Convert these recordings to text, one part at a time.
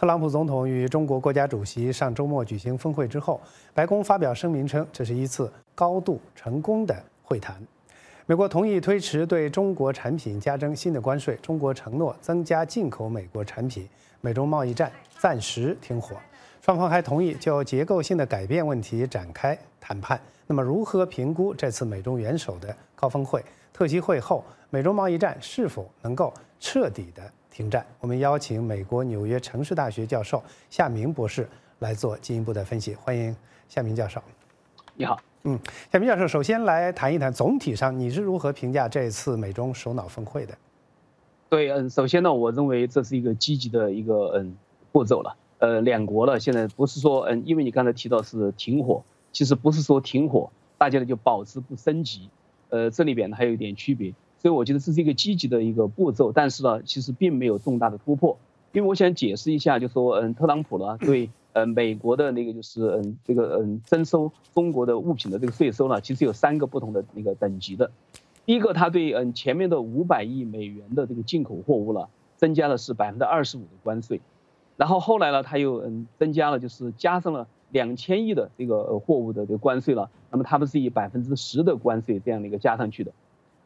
特朗普总统与中国国家主席上周末举行峰会之后，白宫发表声明称，这是一次高度成功的会谈。美国同意推迟对中国产品加征新的关税，中国承诺增加进口美国产品，美中贸易战暂时停火。双方还同意就结构性的改变问题展开谈判。那么，如何评估这次美中元首的高峰会？特席会后，美中贸易战是否能够彻底的停战？我们邀请美国纽约城市大学教授夏明博士来做进一步的分析。欢迎夏明教授。你好，嗯，夏明教授，首先来谈一谈总体上你是如何评价这次美中首脑峰会的？对，嗯，首先呢，我认为这是一个积极的一个嗯步骤了。呃，两国呢现在不是说嗯，因为你刚才提到是停火，其实不是说停火，大家呢就保持不升级。呃，这里边呢还有一点区别，所以我觉得这是一个积极的一个步骤，但是呢，其实并没有重大的突破。因为我想解释一下，就说嗯，特朗普呢对呃美国的那个就是嗯这个嗯征收中国的物品的这个税收呢，其实有三个不同的那个等级的。第一个，他对嗯前面的五百亿美元的这个进口货物呢，增加的是百分之二十五的关税，然后后来呢，他又嗯增加了就是加上了。两千亿的这个货物的这个关税了，那么他们是以百分之十的关税这样的一个加上去的，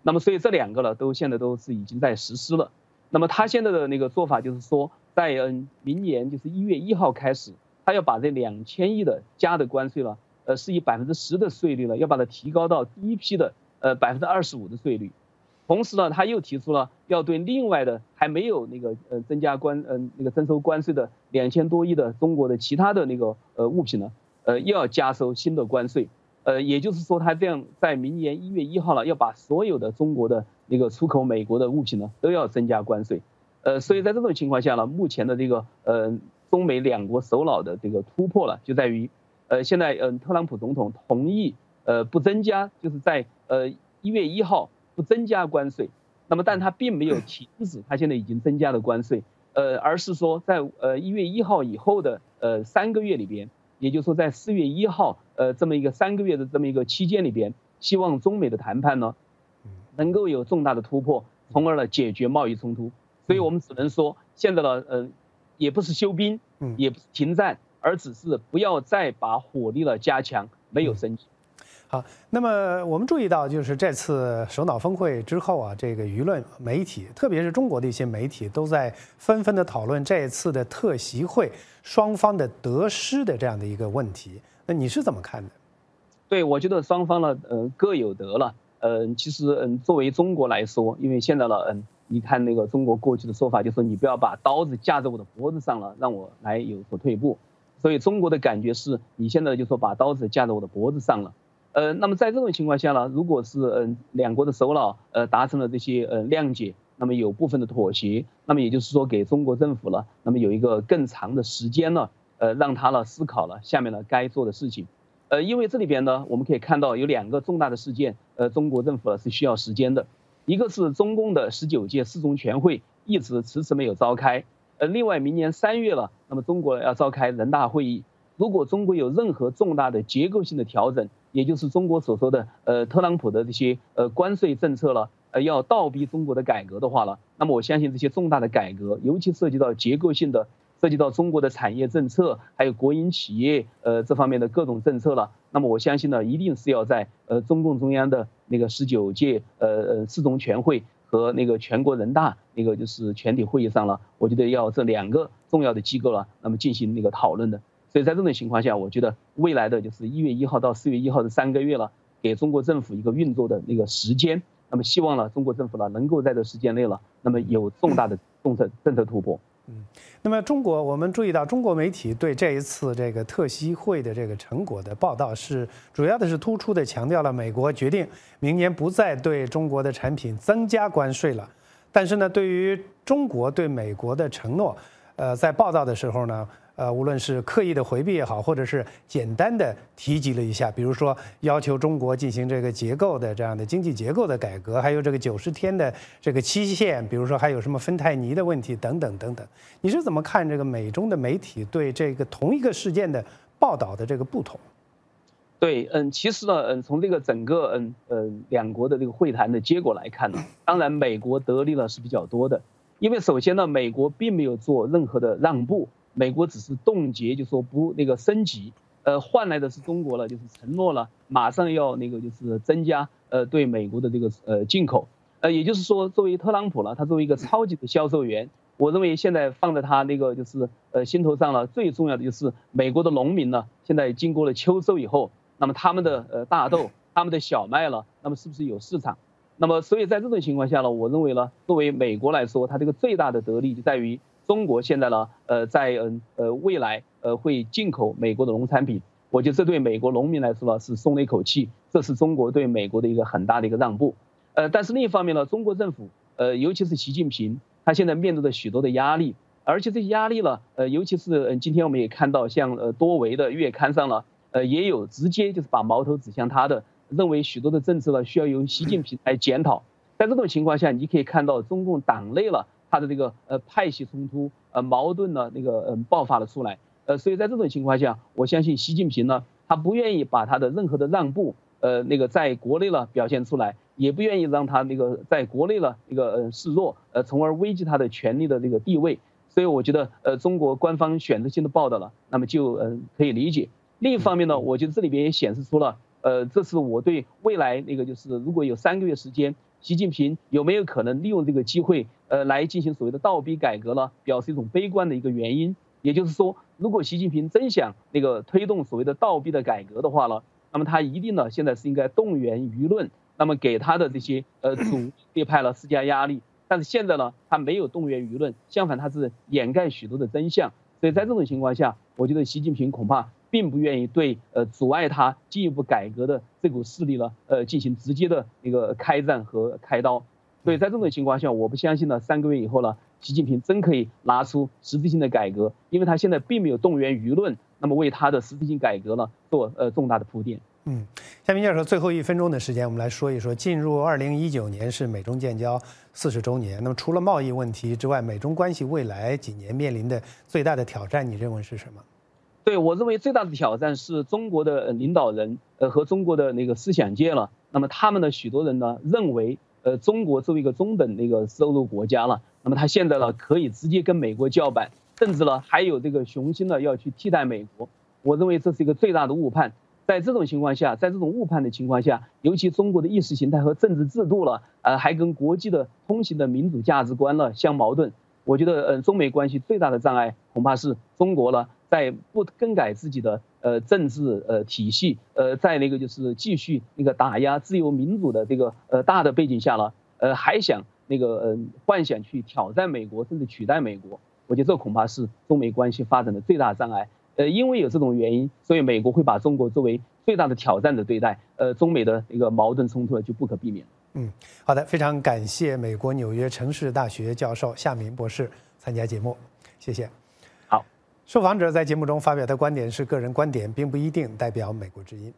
那么所以这两个呢都现在都是已经在实施了。那么他现在的那个做法就是说，在嗯明年就是一月一号开始，他要把这两千亿的加的关税了，呃是以百分之十的税率呢，要把它提高到第一批的呃百分之二十五的税率。同时呢，他又提出了要对另外的还没有那个呃增加关嗯那个征收关税的两千多亿的中国的其他的那个呃物品呢，呃又要加收新的关税，呃也就是说他这样在明年一月一号了要把所有的中国的那个出口美国的物品呢都要增加关税，呃所以在这种情况下呢，目前的这个呃中美两国首脑的这个突破了就在于，呃现在嗯特朗普总统同意呃不增加就是在呃一月一号。不增加关税，那么但他并没有停止，他现在已经增加了关税，呃，而是说在呃一月一号以后的呃三个月里边，也就是说在四月一号呃这么一个三个月的这么一个期间里边，希望中美的谈判呢能够有重大的突破，从而呢解决贸易冲突。所以我们只能说，现在呢呃也不是休兵，也不是停战，而只是不要再把火力了加强，没有升级。好，那么我们注意到，就是这次首脑峰会之后啊，这个舆论媒体，特别是中国的一些媒体，都在纷纷的讨论这一次的特席会双方的得失的这样的一个问题。那你是怎么看的？对，我觉得双方呢，呃，各有得了。嗯，其实，嗯，作为中国来说，因为现在呢，嗯，你看那个中国过去的说法，就说你不要把刀子架在我的脖子上了，让我来有所退步。所以中国的感觉是，你现在就说把刀子架在我的脖子上了。呃，那么在这种情况下呢，如果是嗯两国的首脑呃达成了这些呃谅解，那么有部分的妥协，那么也就是说给中国政府了，那么有一个更长的时间呢，呃让他呢思考了下面呢该做的事情，呃因为这里边呢我们可以看到有两个重大的事件，呃中国政府呢是需要时间的，一个是中共的十九届四中全会一直迟迟没有召开，呃另外明年三月了，那么中国要召开人大会议。如果中国有任何重大的结构性的调整，也就是中国所说的呃特朗普的这些呃关税政策了，呃要倒逼中国的改革的话了，那么我相信这些重大的改革，尤其涉及到结构性的，涉及到中国的产业政策，还有国营企业呃这方面的各种政策了，那么我相信呢，一定是要在呃中共中央的那个十九届呃呃四中全会和那个全国人大那个就是全体会议上了，我觉得要这两个重要的机构了，那么进行那个讨论的。所以在这种情况下，我觉得未来的就是一月一号到四月一号的三个月了，给中国政府一个运作的那个时间。那么希望呢，中国政府呢能够在这时间内了，那么有重大的政策政策突破。嗯，那么中国我们注意到，中国媒体对这一次这个特西会的这个成果的报道是主要的是突出的强调了美国决定明年不再对中国的产品增加关税了。但是呢，对于中国对美国的承诺，呃，在报道的时候呢。呃，无论是刻意的回避也好，或者是简单的提及了一下，比如说要求中国进行这个结构的这样的经济结构的改革，还有这个九十天的这个期限，比如说还有什么芬太尼的问题等等等等。你是怎么看这个美中的媒体对这个同一个事件的报道的这个不同？对，嗯，其实呢，嗯，从这个整个嗯嗯两国的这个会谈的结果来看呢，当然美国得利了是比较多的，因为首先呢，美国并没有做任何的让步。美国只是冻结，就说不那个升级，呃，换来的是中国了，就是承诺了马上要那个就是增加呃对美国的这个呃进口，呃，也就是说，作为特朗普了，他作为一个超级的销售员，我认为现在放在他那个就是呃心头上了，最重要的就是美国的农民呢，现在经过了秋收以后，那么他们的呃大豆、他们的小麦了，那么是不是有市场？那么，所以在这种情况下呢，我认为呢，作为美国来说，它这个最大的得利就在于中国现在呢，呃，在嗯呃未来呃会进口美国的农产品，我觉得这对美国农民来说呢是松了一口气，这是中国对美国的一个很大的一个让步。呃，但是另一方面呢，中国政府呃，尤其是习近平，他现在面对着许多的压力，而且这些压力呢，呃，尤其是今天我们也看到，像呃多维的月刊上了，呃，也有直接就是把矛头指向他的。认为许多的政策呢需要由习近平来检讨，在这种情况下，你可以看到中共党内了他的这个呃派系冲突呃矛盾呢那个嗯爆发了出来，呃所以在这种情况下，我相信习近平呢他不愿意把他的任何的让步呃那个在国内了表现出来，也不愿意让他那个在国内了那个呃示弱呃从而危及他的权力的这个地位，所以我觉得呃中国官方选择性的报道了，那么就嗯可以理解。另一方面呢，我觉得这里边也显示出了。呃，这是我对未来那个，就是如果有三个月时间，习近平有没有可能利用这个机会，呃，来进行所谓的倒逼改革呢？表示一种悲观的一个原因。也就是说，如果习近平真想那个推动所谓的倒逼的改革的话呢，那么他一定呢现在是应该动员舆论，那么给他的这些呃主力 派了施加压力。但是现在呢，他没有动员舆论，相反他是掩盖许多的真相。所以在这种情况下，我觉得习近平恐怕。并不愿意对呃阻碍他进一步改革的这股势力呢，呃进行直接的一个开战和开刀。所以在这种情况下，我不相信呢，三个月以后呢，习近平真可以拿出实质性的改革，因为他现在并没有动员舆论，那么为他的实质性改革呢做呃重大的铺垫。嗯，夏明教授，最后一分钟的时间，我们来说一说，进入二零一九年是美中建交四十周年，那么除了贸易问题之外，美中关系未来几年面临的最大的挑战，你认为是什么？对我认为最大的挑战是中国的领导人，呃和中国的那个思想界了。那么他们的许多人呢认为，呃中国作为一个中等那个收入国家了，那么他现在呢可以直接跟美国叫板，甚至呢还有这个雄心呢要去替代美国。我认为这是一个最大的误判。在这种情况下，在这种误判的情况下，尤其中国的意识形态和政治制度了，呃还跟国际的通行的民主价值观了相矛盾。我觉得，呃中美关系最大的障碍恐怕是中国了。在不更改自己的呃政治呃体系，呃，在那个就是继续那个打压自由民主的这个呃大的背景下了，呃，还想那个呃幻想去挑战美国，甚至取代美国，我觉得这恐怕是中美关系发展的最大障碍。呃，因为有这种原因，所以美国会把中国作为最大的挑战的对待，呃，中美的一个矛盾冲突呢就不可避免。嗯，好的，非常感谢美国纽约城市大学教授夏明博士参加节目，谢谢。受访者在节目中发表的观点是个人观点，并不一定代表美国之音。